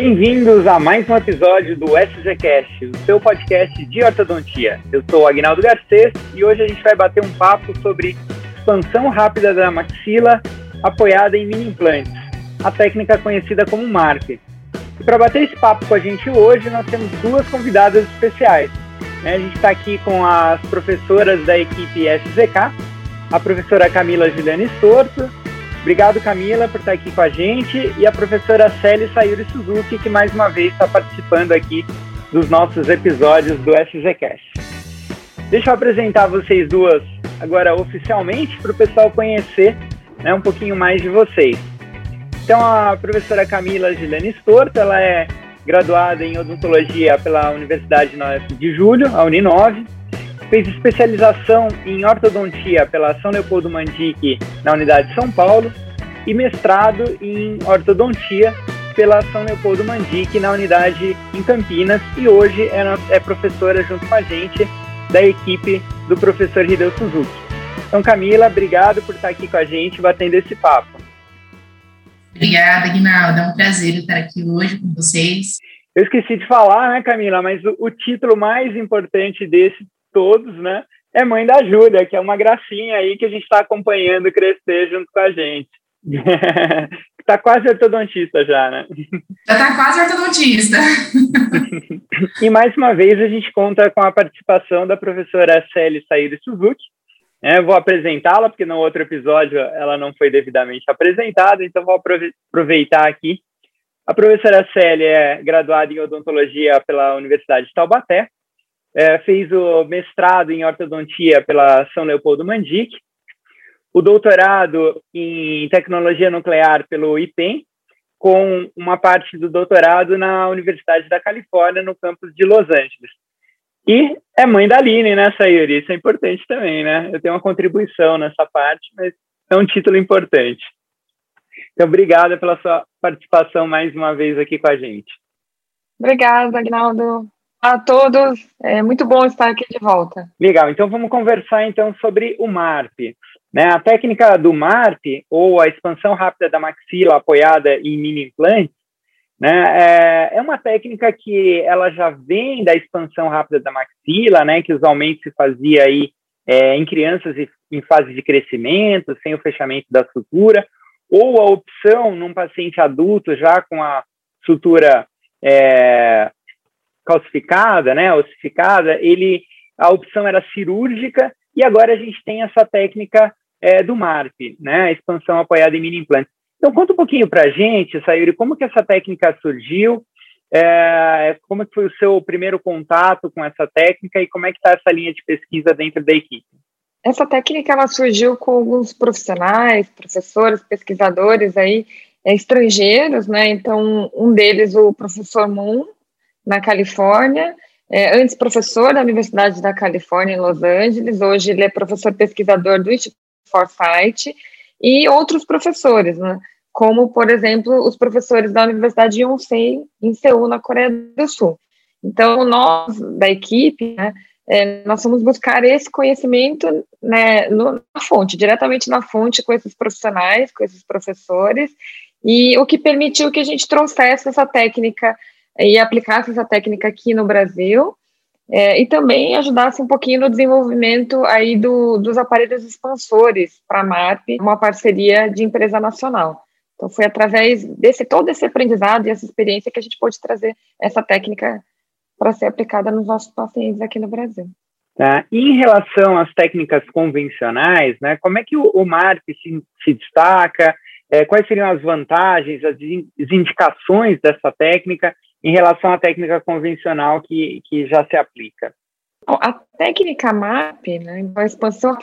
Bem-vindos a mais um episódio do SGCast, o seu podcast de ortodontia. Eu sou o Agnaldo Garcês e hoje a gente vai bater um papo sobre expansão rápida da maxila apoiada em mini implantes, a técnica conhecida como MARP. E para bater esse papo com a gente hoje, nós temos duas convidadas especiais. Né? A gente está aqui com as professoras da equipe SZK, a professora Camila Juliane Sorto. Obrigado, Camila, por estar aqui com a gente. E a professora Célia Sayuri Suzuki, que mais uma vez está participando aqui dos nossos episódios do SZCast. Deixa eu apresentar vocês duas agora oficialmente para o pessoal conhecer né, um pouquinho mais de vocês. Então, a professora Camila Gilene Storto, ela é graduada em odontologia pela Universidade de Julho, a Uninove, fez especialização em ortodontia pela São Leopoldo Mandique na Unidade de São Paulo e mestrado em ortodontia pela São Leopoldo Mandique na unidade em Campinas e hoje é, é professora junto com a gente da equipe do professor Hideo Suzuki. Então, Camila, obrigado por estar aqui com a gente batendo esse papo. Obrigada, Guinaldo. É um prazer estar aqui hoje com vocês. Eu esqueci de falar, né, Camila, mas o, o título mais importante desse todos, né, é Mãe da Júlia, que é uma gracinha aí que a gente está acompanhando crescer junto com a gente. tá quase ortodontista já, né? Já tá quase ortodontista. e mais uma vez a gente conta com a participação da professora Célia Saíra Suzuki, é, vou apresentá-la, porque no outro episódio ela não foi devidamente apresentada, então vou aproveitar aqui. A professora Célia é graduada em odontologia pela Universidade de Taubaté, é, fez o mestrado em ortodontia pela São Leopoldo Mandique, o doutorado em tecnologia nuclear pelo IPEM, com uma parte do doutorado na Universidade da Califórnia, no campus de Los Angeles. E é mãe da Aline, né, Sayuri? Isso é importante também, né? Eu tenho uma contribuição nessa parte, mas é um título importante. Então, obrigada pela sua participação mais uma vez aqui com a gente. Obrigada, Agnaldo. A todos, é muito bom estar aqui de volta. Legal, então vamos conversar então sobre o MARP. Né? A técnica do MARP, ou a expansão rápida da maxila apoiada em mini implantes, né? É, é, uma técnica que ela já vem da expansão rápida da maxila, né? que usualmente se fazia aí é, em crianças em fase de crescimento, sem o fechamento da sutura, ou a opção num paciente adulto já com a sutura é, calcificada, né, ossificada, ele, a opção era cirúrgica e agora a gente tem essa técnica é, do MARP, né, a expansão apoiada em mini implantes. Então, conta um pouquinho para a gente, Sayuri, como que essa técnica surgiu, é, como que foi o seu primeiro contato com essa técnica e como é que está essa linha de pesquisa dentro da equipe? Essa técnica ela surgiu com alguns profissionais, professores, pesquisadores aí é, estrangeiros, né? Então, um deles, o professor Moon, na Califórnia, é, antes professor da Universidade da Califórnia em Los Angeles, hoje ele é professor pesquisador do Instituto Foresight, e outros professores, né? como, por exemplo, os professores da Universidade de Yonsei, em Seul, na Coreia do Sul. Então, nós, da equipe, né, é, nós vamos buscar esse conhecimento né, no, na fonte, diretamente na fonte, com esses profissionais, com esses professores, e o que permitiu que a gente trouxesse essa técnica e aplicasse essa técnica aqui no Brasil, é, e também ajudasse um pouquinho no desenvolvimento aí do, dos aparelhos expansores para a MARP, uma parceria de empresa nacional. Então foi através desse todo esse aprendizado e essa experiência que a gente pôde trazer essa técnica para ser aplicada nos nossos pacientes aqui no Brasil. Tá. E em relação às técnicas convencionais, né, como é que o, o MARP se, se destaca? É, quais seriam as vantagens, as indicações dessa técnica em relação à técnica convencional que, que já se aplica? A técnica MAP, né, a expansão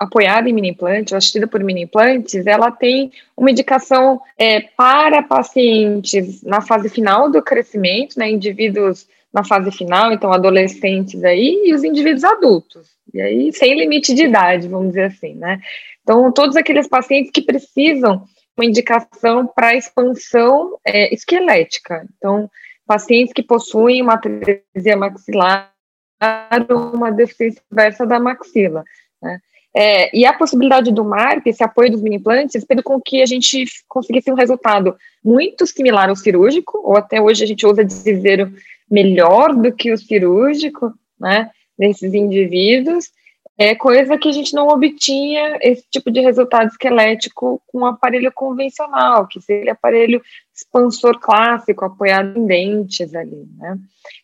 apoiada em mini implantes, assistida por mini implantes, ela tem uma indicação é, para pacientes na fase final do crescimento, né, indivíduos na fase final, então adolescentes aí, e os indivíduos adultos, e aí sem limite de idade, vamos dizer assim, né. Então, todos aqueles pacientes que precisam uma indicação para expansão é, esquelética. Então, pacientes que possuem uma atresia maxilar ou uma deficiência inversa da maxila. Né? É, e a possibilidade do MARP, esse apoio dos mini-implantes, fez com que a gente conseguisse um resultado muito similar ao cirúrgico, ou até hoje a gente usa dizer melhor do que o cirúrgico, né, nesses indivíduos, é coisa que a gente não obtinha esse tipo de resultado esquelético com um aparelho convencional, que seria aparelho expansor clássico, apoiado em dentes ali, né.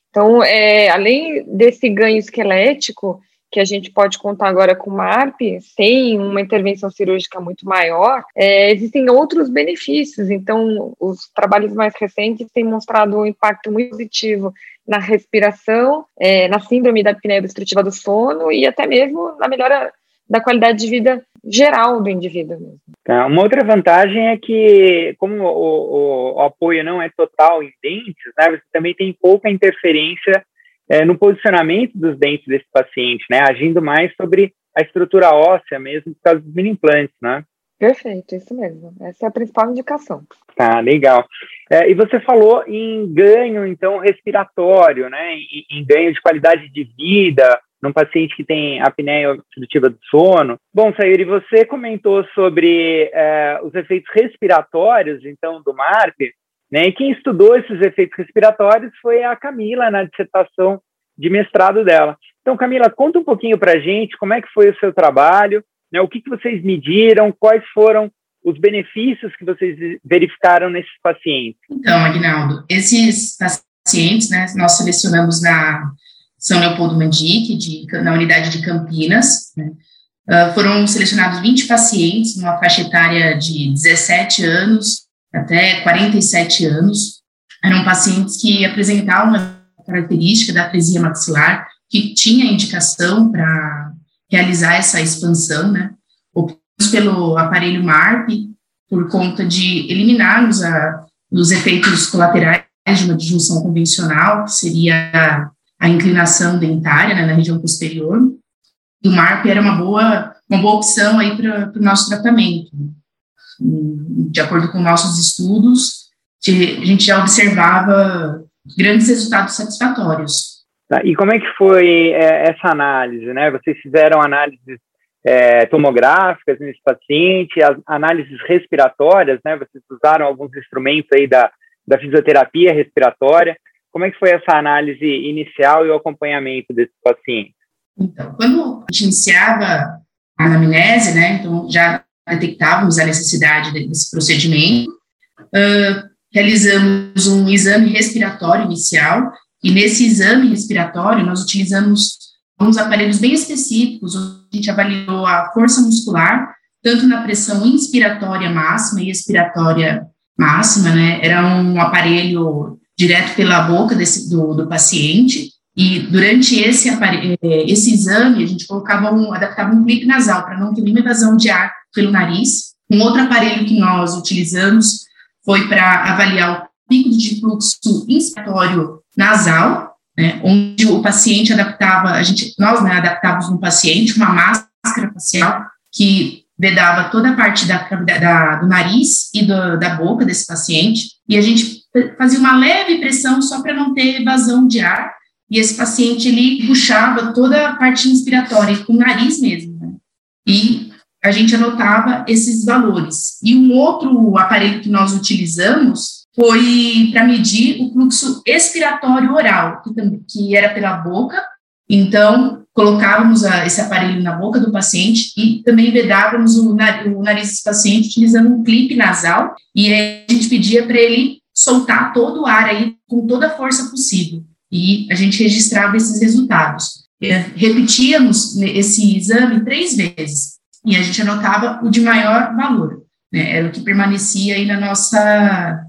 Então, é, além desse ganho esquelético, que a gente pode contar agora com o MARP, sem uma intervenção cirúrgica muito maior, é, existem outros benefícios. Então, os trabalhos mais recentes têm mostrado um impacto muito positivo na respiração, é, na síndrome da apneia obstrutiva do sono e até mesmo na melhora da qualidade de vida geral do indivíduo. Tá, uma outra vantagem é que, como o, o, o, apoio não é total em dentes, né, você também tem pouca interferência é, no posicionamento dos dentes desse paciente, né, agindo mais sobre a estrutura óssea mesmo por causa dos mini implantes, né? Perfeito, isso mesmo. Essa é a principal indicação. Tá, legal. É, e você falou em ganho, então, respiratório, né? Em, em, ganho de qualidade de vida num paciente que tem apneia obstrutiva do sono. Bom, Sayuri, você comentou sobre é, os efeitos respiratórios, então, do MARP, né? E quem estudou esses efeitos respiratórios foi a Camila na dissertação de mestrado dela. Então, Camila, conta um pouquinho para gente como é que foi o seu trabalho, né? o que, que vocês mediram, quais foram os benefícios que vocês verificaram nesses pacientes. Então, Agnaldo, esses pacientes, né, nós selecionamos na São Leopoldo Mandic, na unidade de Campinas, né, uh, foram selecionados 20 pacientes, numa faixa etária de 17 anos até 47 anos. Eram pacientes que apresentavam uma característica da atresia maxilar, que tinha indicação para realizar essa expansão, né? Optamos pelo aparelho MARP por conta de eliminarmos a, os efeitos colaterais de uma disjunção convencional, que seria a, inclinação dentária né, na região posterior. E o MARP era uma boa, uma boa opção aí para o nosso tratamento de acordo com nossos estudos, a gente já observava grandes resultados satisfatórios. Tá, e como é que foi é, essa análise, né? Vocês fizeram análises é, tomográficas nesse paciente, as análises respiratórias, né? Vocês usaram alguns instrumentos aí da, da fisioterapia respiratória. Como é que foi essa análise inicial e o acompanhamento desse paciente? Então, quando a gente iniciava a anamnese, né? Então, já detectávamos a necessidade desse procedimento, uh, realizamos um exame respiratório inicial, e nesse exame respiratório nós utilizamos uns aparelhos bem específicos, a gente avaliou a força muscular, tanto na pressão inspiratória máxima e expiratória máxima, né, era um aparelho direto pela boca desse, do, do paciente, e durante esse, eh, esse exame, a gente colocava um, adaptava um clipe nasal para não ter nenhuma evasão de ar pelo nariz. Um outro aparelho que nós utilizamos foi para avaliar o pico de fluxo inspiratório nasal, né, onde o paciente adaptava, a gente, nós né, adaptávamos no paciente uma máscara facial que vedava toda a parte da, da do nariz e do, da boca desse paciente, e a gente fazia uma leve pressão só para não ter evasão de ar, e esse paciente ele puxava toda a parte inspiratória com o nariz mesmo, né? E a gente anotava esses valores. E um outro aparelho que nós utilizamos foi para medir o fluxo expiratório oral, que, que era pela boca. Então, colocávamos a, esse aparelho na boca do paciente e também vedávamos o, o nariz desse paciente utilizando um clipe nasal. E a gente pedia para ele soltar todo o ar aí com toda a força possível. E a gente registrava esses resultados. Repetíamos esse exame três vezes e a gente anotava o de maior valor, né, era o que permanecia aí na nossa,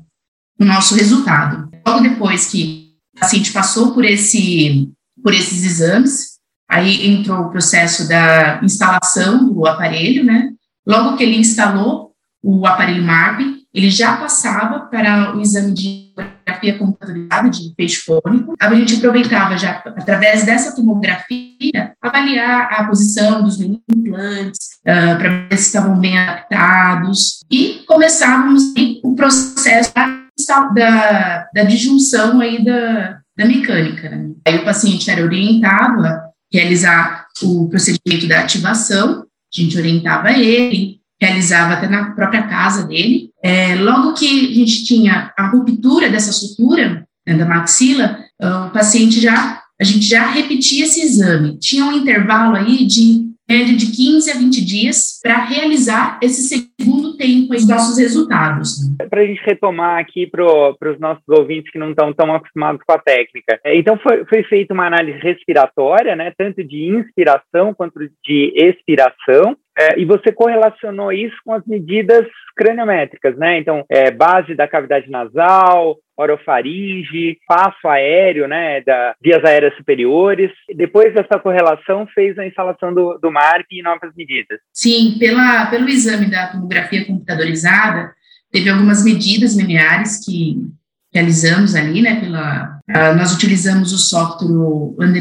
no nosso resultado. Logo depois que o paciente passou por, esse, por esses exames, aí entrou o processo da instalação do aparelho, né, logo que ele instalou o aparelho MARP, ele já passava para o exame de tomografia computadorizada de peixe fônico. A gente aproveitava já, através dessa tomografia, avaliar a posição dos implantes, uh, para ver se estavam bem adaptados, e começávamos o processo da, da, da disjunção aí da, da mecânica. Né? Aí o paciente era orientado a realizar o procedimento da ativação, A gente orientava ele, realizava até na própria casa dele. É, logo que a gente tinha a ruptura dessa sutura né, da maxila, o paciente já, a gente já repetia esse exame. Tinha um intervalo aí de média de 15 a 20 dias para realizar esse segundo tempo os nossos resultados. Para a gente retomar aqui para os nossos ouvintes que não estão tão acostumados com a técnica. É, então, foi, foi feita uma análise respiratória, né, tanto de inspiração quanto de expiração, é, e você correlacionou isso com as medidas craniométricas, né? Então, é, base da cavidade nasal, orofaringe, passo aéreo, né, da vias aéreas superiores. Depois dessa correlação, fez a instalação do, do MARP e novas medidas. Sim, pela, pelo exame da tomografia computadorizada, teve algumas medidas lineares que realizamos ali, né, pela, uh, nós utilizamos o software On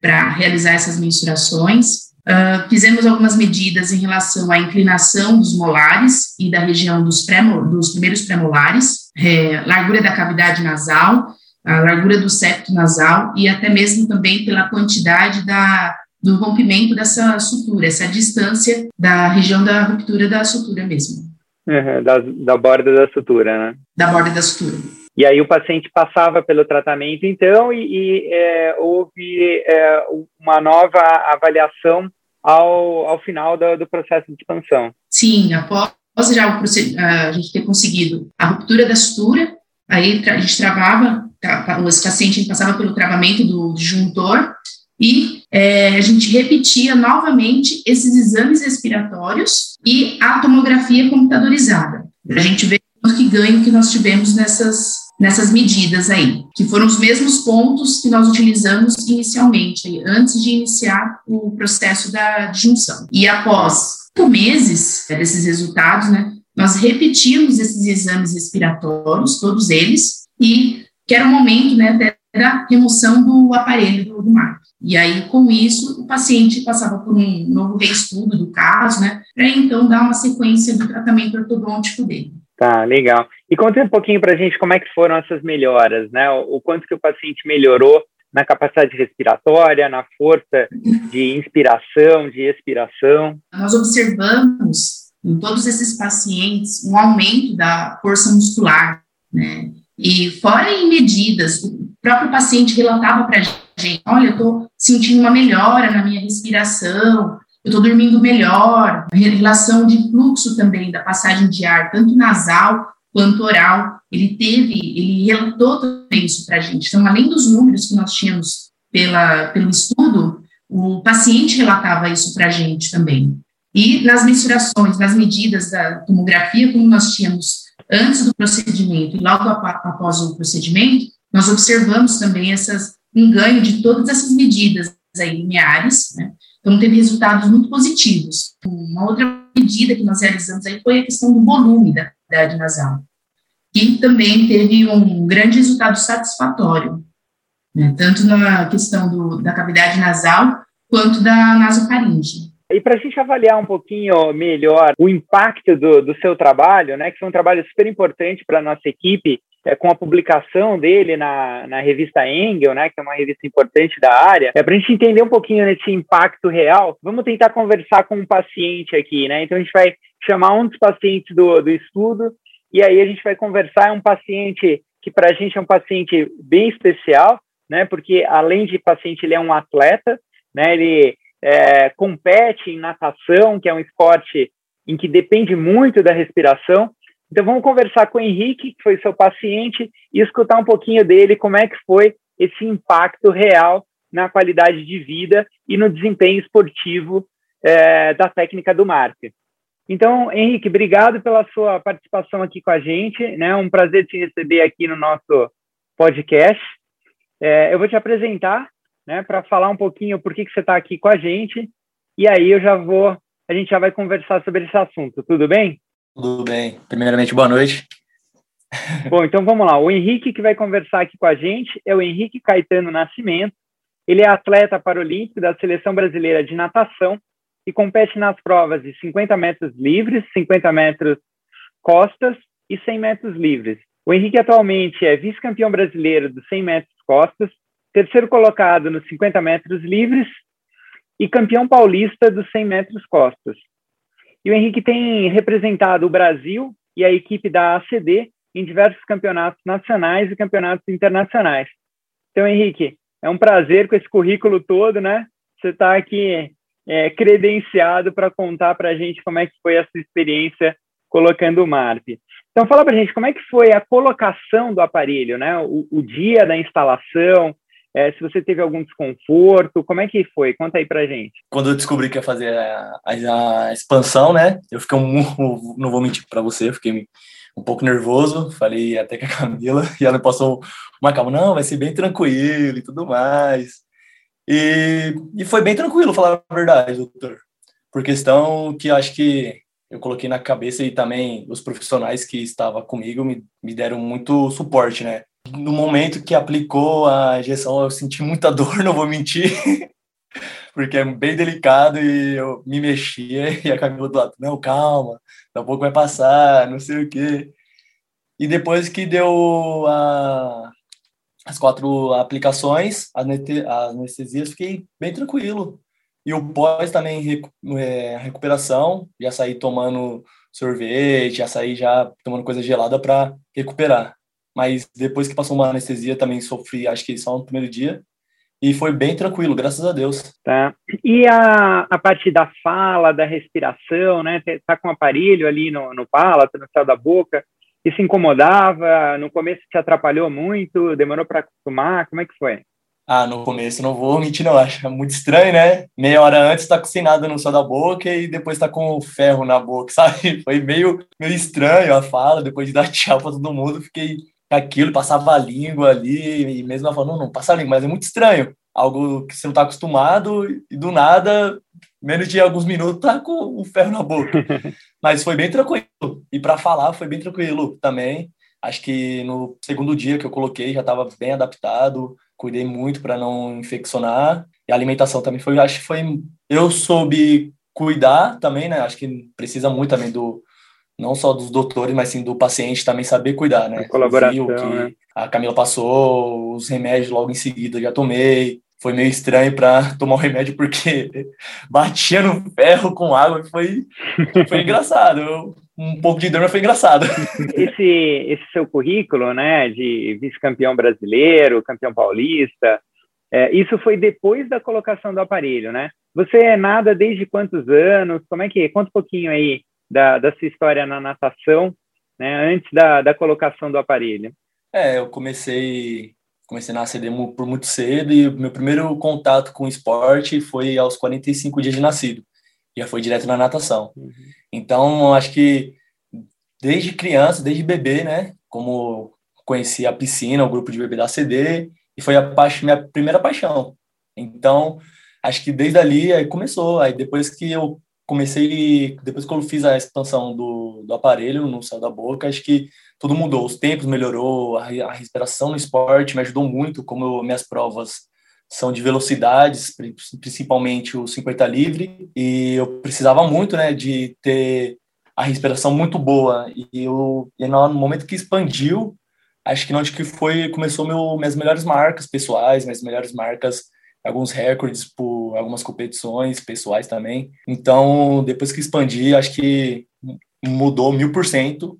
para realizar essas mensurações, Uh, fizemos algumas medidas em relação à inclinação dos molares e da região dos, pré dos primeiros premolares, é, largura da cavidade nasal, a largura do septo nasal e até mesmo também pela quantidade da, do rompimento dessa sutura, essa distância da região da ruptura da sutura mesmo. Uhum, da, da borda da sutura, né? Da borda da sutura. E aí o paciente passava pelo tratamento, então, e, e é, houve é, uma nova avaliação ao, ao final do, do processo de expansão. Sim, após já a gente ter conseguido a ruptura da sutura, aí a gente travava, tá, os pacientes passava pelo travamento do disjuntor e é, a gente repetia novamente esses exames respiratórios e a tomografia computadorizada, para a gente ver que ganho que nós tivemos nessas nessas medidas aí, que foram os mesmos pontos que nós utilizamos inicialmente, antes de iniciar o processo da junção. E após oito meses desses resultados, né, nós repetimos esses exames respiratórios, todos eles, e que era o momento, né, da remoção do aparelho do mar. E aí, com isso, o paciente passava por um novo reestudo do caso, né, para então dar uma sequência do tratamento ortodôntico dele. Tá, legal. E conta um pouquinho para a gente como é que foram essas melhoras, né? O, quanto que o paciente melhorou na capacidade respiratória, na força de inspiração, de expiração. Nós observamos em todos esses pacientes um aumento da força muscular, né? E fora em medidas, o próprio paciente relatava para a gente, olha, eu estou sentindo uma melhora na minha respiração, eu estou dormindo melhor, relação de fluxo também da passagem de ar, tanto nasal quanto oral, ele teve, ele relatou também isso para a gente. Então, além dos números que nós tínhamos pela, pelo estudo, o paciente relatava isso para a gente também. E nas mensurações, nas medidas da tomografia, como nós tínhamos antes do procedimento e logo após o procedimento, nós observamos também essas, um ganho de todas essas medidas aí lineares, né? Então, teve resultados muito positivos. Uma outra medida que nós realizamos aí foi a questão do volume da cavidade nasal, que também teve um grande resultado satisfatório, né, tanto na questão do, da cavidade nasal quanto da nasofaringe. E para a gente avaliar um pouquinho melhor o impacto do, do seu trabalho, né, que foi um trabalho super importante para a nossa equipe, é, com a publicação dele na, na revista Engel, né, que é uma revista importante da área, é para a gente entender um pouquinho desse impacto real. Vamos tentar conversar com um paciente aqui, né? Então a gente vai chamar um dos pacientes do, do estudo e aí a gente vai conversar. É um paciente que para a gente é um paciente bem especial, né? Porque além de paciente ele é um atleta, né? Ele é, compete em natação, que é um esporte em que depende muito da respiração. Então vamos conversar com o Henrique, que foi seu paciente, e escutar um pouquinho dele, como é que foi esse impacto real na qualidade de vida e no desempenho esportivo é, da técnica do Mark. Então, Henrique, obrigado pela sua participação aqui com a gente. É né? um prazer te receber aqui no nosso podcast. É, eu vou te apresentar né, para falar um pouquinho por que, que você está aqui com a gente. E aí eu já vou, a gente já vai conversar sobre esse assunto. Tudo bem? Tudo bem. Primeiramente, boa noite. Bom, então vamos lá. O Henrique que vai conversar aqui com a gente é o Henrique Caetano Nascimento. Ele é atleta paralímpico da Seleção Brasileira de Natação e compete nas provas de 50 metros livres, 50 metros costas e 100 metros livres. O Henrique atualmente é vice-campeão brasileiro dos 100 metros costas, terceiro colocado nos 50 metros livres e campeão paulista dos 100 metros costas. E o Henrique tem representado o Brasil e a equipe da ACD em diversos campeonatos nacionais e campeonatos internacionais. Então, Henrique, é um prazer com esse currículo todo, né? Você está aqui é, credenciado para contar para a gente como é que foi essa experiência colocando o MARP. Então, fala para a gente como é que foi a colocação do aparelho, né? O, o dia da instalação, é, se você teve algum desconforto, como é que foi? Conta aí para a gente. Quando eu descobri que ia fazer a, a, a expansão, né? Eu fiquei um, não vou mentir para você, fiquei um pouco nervoso, falei até com a Camila, e ela passou uma calma, não, vai ser bem tranquilo e tudo mais. E, e foi bem tranquilo, falar a verdade, doutor. Por questão que acho que eu coloquei na cabeça e também os profissionais que estavam comigo me, me deram muito suporte, né? No momento que aplicou a injeção, eu senti muita dor, não vou mentir, porque é bem delicado e eu me mexia e a Camila do lado, não, calma, daqui a pouco vai passar, não sei o quê. E depois que deu a, as quatro aplicações, as anestesias, fiquei bem tranquilo. E o pós também, é, recuperação, já saí tomando sorvete, já saí já tomando coisa gelada para recuperar. Mas depois que passou uma anestesia, também sofri, acho que só no primeiro dia. E foi bem tranquilo, graças a Deus. Tá. E a, a parte da fala, da respiração, né? Tá com um aparelho ali no, no palato, no céu da boca. Isso incomodava? No começo te atrapalhou muito? Demorou para acostumar? Como é que foi? Ah, no começo não vou mentir, não. Acho é muito estranho, né? Meia hora antes tá com sem nada no céu da boca e depois tá com ferro na boca, sabe? Foi meio, meio estranho a fala. Depois de dar tchau pra todo mundo, fiquei aquilo, passava a língua ali, e mesmo ela falando, não, não passa a língua, mas é muito estranho. Algo que você não tá acostumado e do nada, menos de alguns minutos, tá com o ferro na boca. mas foi bem tranquilo. E para falar foi bem tranquilo também. Acho que no segundo dia que eu coloquei já estava bem adaptado cuidei muito para não infeccionar. E a alimentação também foi, acho que foi, eu soube cuidar também, né? Acho que precisa muito também do, não só dos doutores, mas sim do paciente também saber cuidar, né? A colaboração, que né? a Camila passou, os remédios logo em seguida já tomei. Foi meio estranho para tomar o remédio porque batia no ferro com água, foi foi engraçado. Eu, um pouco de dor, mas foi engraçado. Esse, esse seu currículo, né, de vice-campeão brasileiro, campeão paulista, é, isso foi depois da colocação do aparelho, né? Você nada desde quantos anos? Como é que é? Conta um pouquinho aí da, da sua história na natação, né, antes da, da colocação do aparelho. É, eu comecei comecei na ACD por muito cedo e meu primeiro contato com o esporte foi aos 45 dias de nascido. Já foi direto na natação. Uhum. Então, acho que desde criança, desde bebê, né? Como conheci a piscina, o grupo de bebê da CD, e foi a minha primeira paixão. Então, acho que desde ali aí começou. Aí depois que eu comecei, depois eu fiz a expansão do, do aparelho no céu da boca, acho que tudo mudou. Os tempos melhorou, a, a respiração no esporte me ajudou muito, como eu, minhas provas são de velocidades, principalmente o 50 livre, e eu precisava muito, né, de ter a respiração muito boa. E eu e no momento que expandiu, acho que onde que foi começou meu minhas melhores marcas pessoais, minhas melhores marcas, alguns recordes por algumas competições pessoais também. Então, depois que expandi, acho que mudou mil por cento.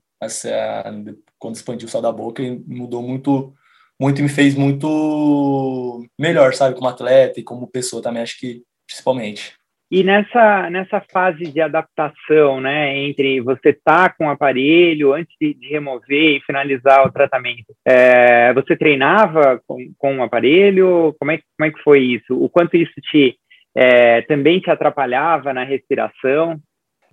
Quando expandiu o sal da boca, mudou muito muito me fez muito melhor, sabe, como atleta e como pessoa também, acho que principalmente. E nessa, nessa fase de adaptação, né, entre você estar tá com o aparelho antes de, de, remover e finalizar o tratamento, é, você treinava com, com o aparelho? Como é, como é que foi isso? O quanto isso te é, também te atrapalhava na respiração?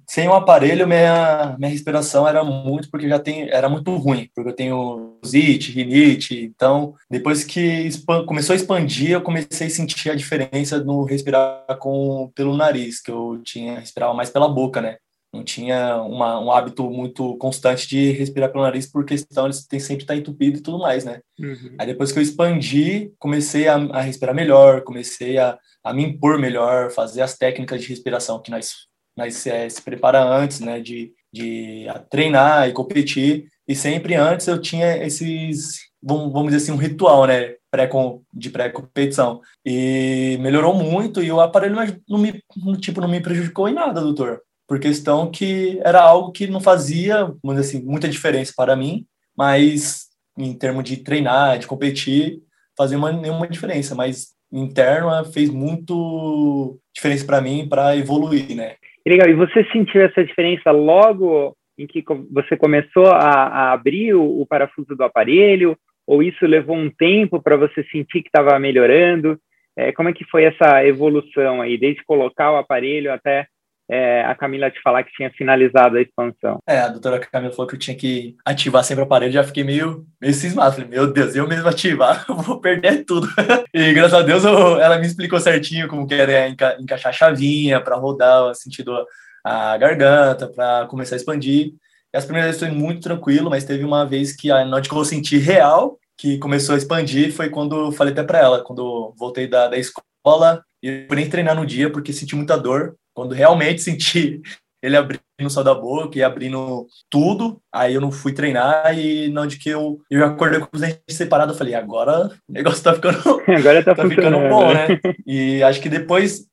Sem o aparelho, minha, minha respiração era muito, porque já tem, era muito ruim, porque eu tenho zite, rinite, então depois que começou a expandir, eu comecei a sentir a diferença no respirar com, pelo nariz, que eu tinha, respirava mais pela boca, né? Não tinha uma, um hábito muito constante de respirar pelo nariz, por questão de tem sempre estar tá entupido e tudo mais, né? Uhum. Aí depois que eu expandi, comecei a, a respirar melhor, comecei a, a me impor melhor, fazer as técnicas de respiração que nós mas é, se prepara antes, né, de, de treinar e competir. E sempre antes eu tinha esses, vamos, vamos dizer assim, um ritual, né, pré de pré-competição. E melhorou muito e o aparelho não me, tipo, não me prejudicou em nada, doutor. Por questão que era algo que não fazia, assim, muita diferença para mim, mas em termos de treinar, de competir, fazia uma, nenhuma diferença. Mas interno fez muito diferença para mim para evoluir, né? Legal. E você sentiu essa diferença logo em que você começou a, a abrir o, o, parafuso do aparelho? Ou isso levou um tempo para você sentir que estava melhorando? É, como é que foi essa evolução aí, desde colocar o aparelho até é, a Camila te falar que tinha finalizado a expansão. É, a doutora Camila falou que eu tinha que ativar sempre o aparelho, já fiquei meio, meio cismado. Falei, meu Deus, eu mesmo ativar, eu vou perder tudo. e graças a Deus eu, ela me explicou certinho como que era enca encaixar a chavinha para rodar sentido a garganta, para começar a expandir. E as primeiras vezes foi muito tranquilo, mas teve uma vez que a que eu senti real, que começou a expandir, foi quando falei até para ela, quando voltei da, da escola, e eu nem treinar no dia porque senti muita dor quando realmente senti ele abrindo o céu da boca e abrindo tudo, aí eu não fui treinar e não de que eu, eu acordei com os dentes separados, eu falei, agora o negócio tá ficando, agora tá, tá ficando bom, né? E acho que depois,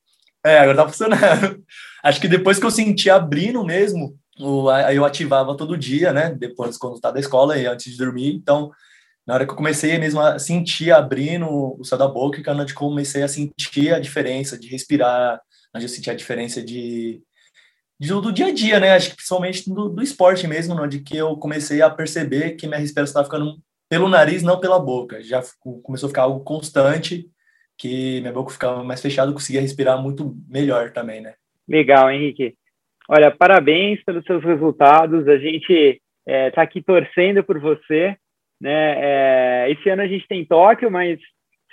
é, agora tá funcionando. Acho que depois que eu senti abrindo mesmo, aí eu ativava todo dia, né? Depois quando tá da escola e antes de dormir, então na hora que eu comecei mesmo a sentir abrindo o céu da boca, que eu comecei a sentir a diferença de respirar, onde eu senti a diferença de, de do dia a dia, né? Acho que principalmente do, do esporte mesmo, onde que eu comecei a perceber que minha respiração estava ficando pelo nariz, não pela boca. Já começou a ficar algo constante, que minha boca ficava mais fechada, conseguia respirar muito melhor também, né? Legal, Henrique. Olha, parabéns pelos seus resultados. A gente está é, tá aqui torcendo por você. Né? É, esse ano a gente tem Tóquio, mas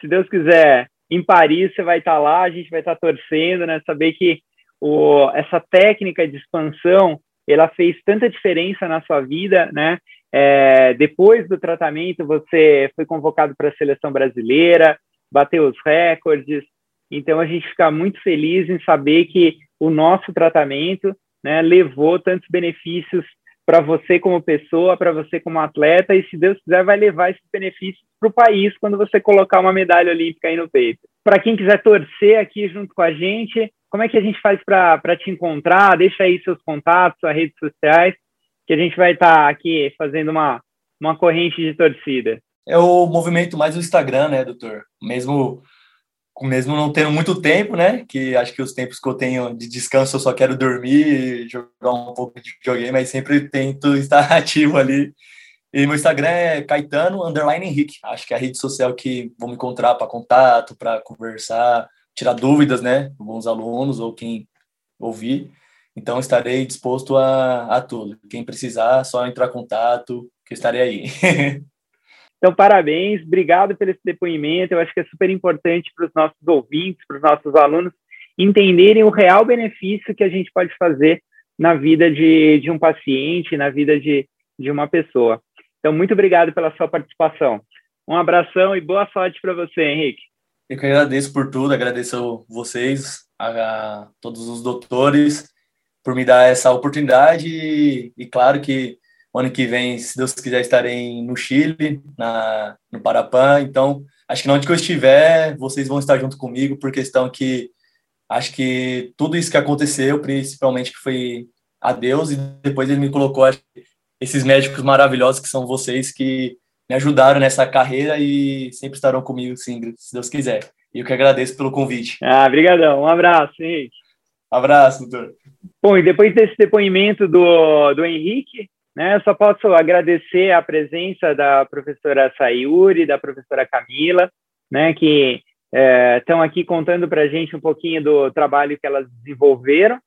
se Deus quiser, em Paris você vai estar tá lá, a gente vai estar tá torcendo, né? Saber que o, essa técnica de expansão ela fez tanta diferença na sua vida, né? É, depois do tratamento você foi convocado para a seleção brasileira, bateu os recordes. Então a gente fica muito feliz em saber que o nosso tratamento né, levou tantos benefícios para você como pessoa, para você como atleta, e se Deus quiser, vai levar esses benefícios para o país quando você colocar uma medalha olímpica aí no peito. Para quem quiser torcer aqui junto com a gente, como é que a gente faz para te encontrar? Deixa aí seus contatos, suas redes sociais, que a gente vai estar tá aqui fazendo uma, uma corrente de torcida. É o movimento mais do Instagram, né, doutor? Mesmo mesmo não tendo muito tempo, né? Que acho que os tempos que eu tenho de descanso eu só quero dormir e jogar um pouco de videogame, mas sempre tento estar ativo ali. E meu Instagram é Caetano underline Henrique. Acho que é a rede social que vou me encontrar para contato, para conversar, tirar dúvidas, né? Alguns alunos ou quem ouvir. Então estarei disposto a, a tudo. Quem precisar, só entrar em contato, que estarei aí. Então, parabéns, obrigado pelo esse depoimento. Eu acho que é super importante para os nossos ouvintes, para os nossos alunos, entenderem o real benefício que a gente pode fazer na vida de, de um paciente, na vida de, de uma pessoa. Então, muito obrigado pela sua participação. Um abração e boa sorte para você, Henrique. Eu que agradeço por tudo, agradeço vocês, a, a todos os doutores, por me dar essa oportunidade e, e claro que ano que vem, se Deus quiser, estarei no Chile, na, no Parapan. Então, acho que onde que eu estiver, vocês vão estar junto comigo, por questão que acho que tudo isso que aconteceu, principalmente que foi a Deus, e depois ele me colocou acho, esses médicos maravilhosos que são vocês, que me ajudaram nessa carreira e sempre estarão comigo, sim, se Deus quiser. E eu que agradeço pelo convite. Ah, obrigadão. Um abraço, Henrique. abraço, doutor. Bom, e depois desse depoimento do, do Henrique, eu só posso agradecer a presença da professora Sayuri, da professora Camila, né, que estão é, aqui contando para a gente um pouquinho do trabalho que elas desenvolveram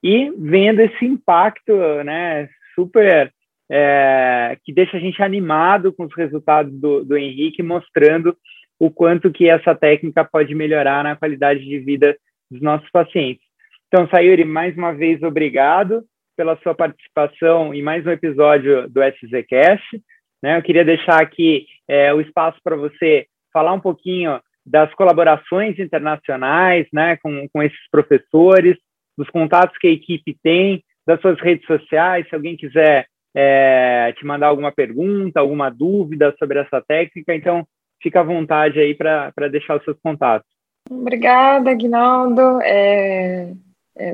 e vendo esse impacto né, super é, que deixa a gente animado com os resultados do, do Henrique, mostrando o quanto que essa técnica pode melhorar na qualidade de vida dos nossos pacientes. Então, Sayuri, mais uma vez, obrigado pela sua participação em mais um episódio do SZCast. Né? Eu queria deixar aqui é, o espaço para você falar um pouquinho das colaborações internacionais né, com, com esses professores, dos contatos que a equipe tem, das suas redes sociais, se alguém quiser é, te mandar alguma pergunta, alguma dúvida sobre essa técnica. Então, fica à vontade aí para deixar os seus contatos. Obrigada, Aguinaldo. É,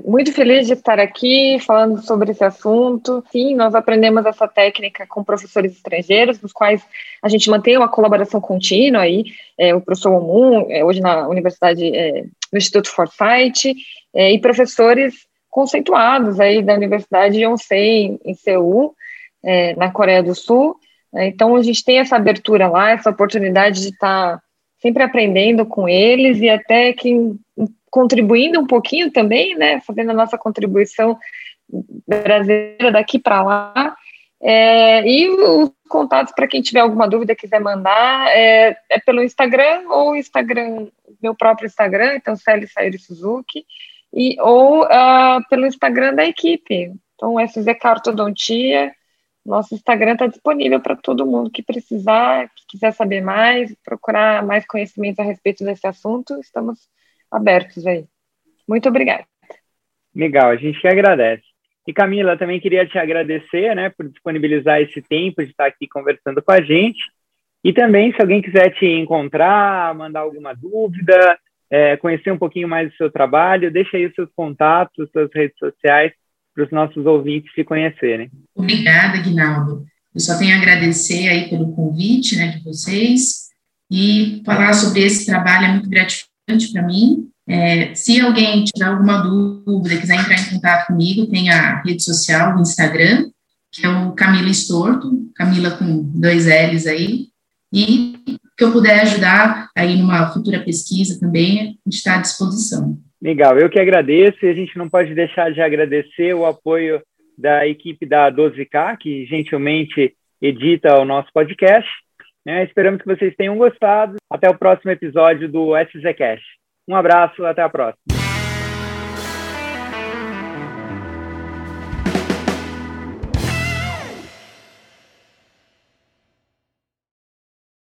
muito feliz de estar aqui falando sobre esse assunto. Sim, nós aprendemos essa técnica com professores estrangeiros, nos quais a gente mantém uma colaboração contínua aí. É, o professor Omun, é, hoje na Universidade, é, no Instituto Foresight, é, e professores conceituados aí da Universidade Yonsei, em Seul, é, na Coreia do Sul. Então, a gente tem essa abertura lá, essa oportunidade de estar sempre aprendendo com eles e até que contribuindo um pouquinho também, né, fazendo a nossa contribuição brasileira daqui para lá. É, e os contatos para quem tiver alguma dúvida quiser mandar é, é, pelo Instagram ou Instagram, meu próprio Instagram, então Celi Sayuri Suzuki, e, ou uh, pelo Instagram da equipe. Então, SZK Ortodontia, nosso Instagram está disponível para todo mundo que precisar, que quiser saber mais, procurar mais conhecimento a respeito desse assunto, estamos abertos aí. Muito obrigada. Legal, a gente que agradece. E Camila, também queria te agradecer, né, por disponibilizar esse tempo de estar aqui conversando com a gente. E também, se alguém quiser te encontrar, mandar alguma dúvida, é, conhecer um pouquinho mais do seu trabalho, deixa aí os seus contatos, suas redes sociais, para os nossos ouvintes te conhecerem. Obrigada, Guinaldo. Eu só tenho a agradecer aí pelo convite, né, de vocês, e falar sobre esse trabalho é muito gratificante para mim. É, se alguém tiver alguma dúvida, quiser entrar em contato comigo, tem a rede social, o Instagram, que é o Camila Estorto, Camila com dois L's aí, e que eu puder ajudar aí numa futura pesquisa também, a gente está à disposição. Legal, eu que agradeço, e a gente não pode deixar de agradecer o apoio da equipe da 12K, que gentilmente edita o nosso podcast, né? Esperamos que vocês tenham gostado. Até o próximo episódio do SZCast. Um abraço, até a próxima.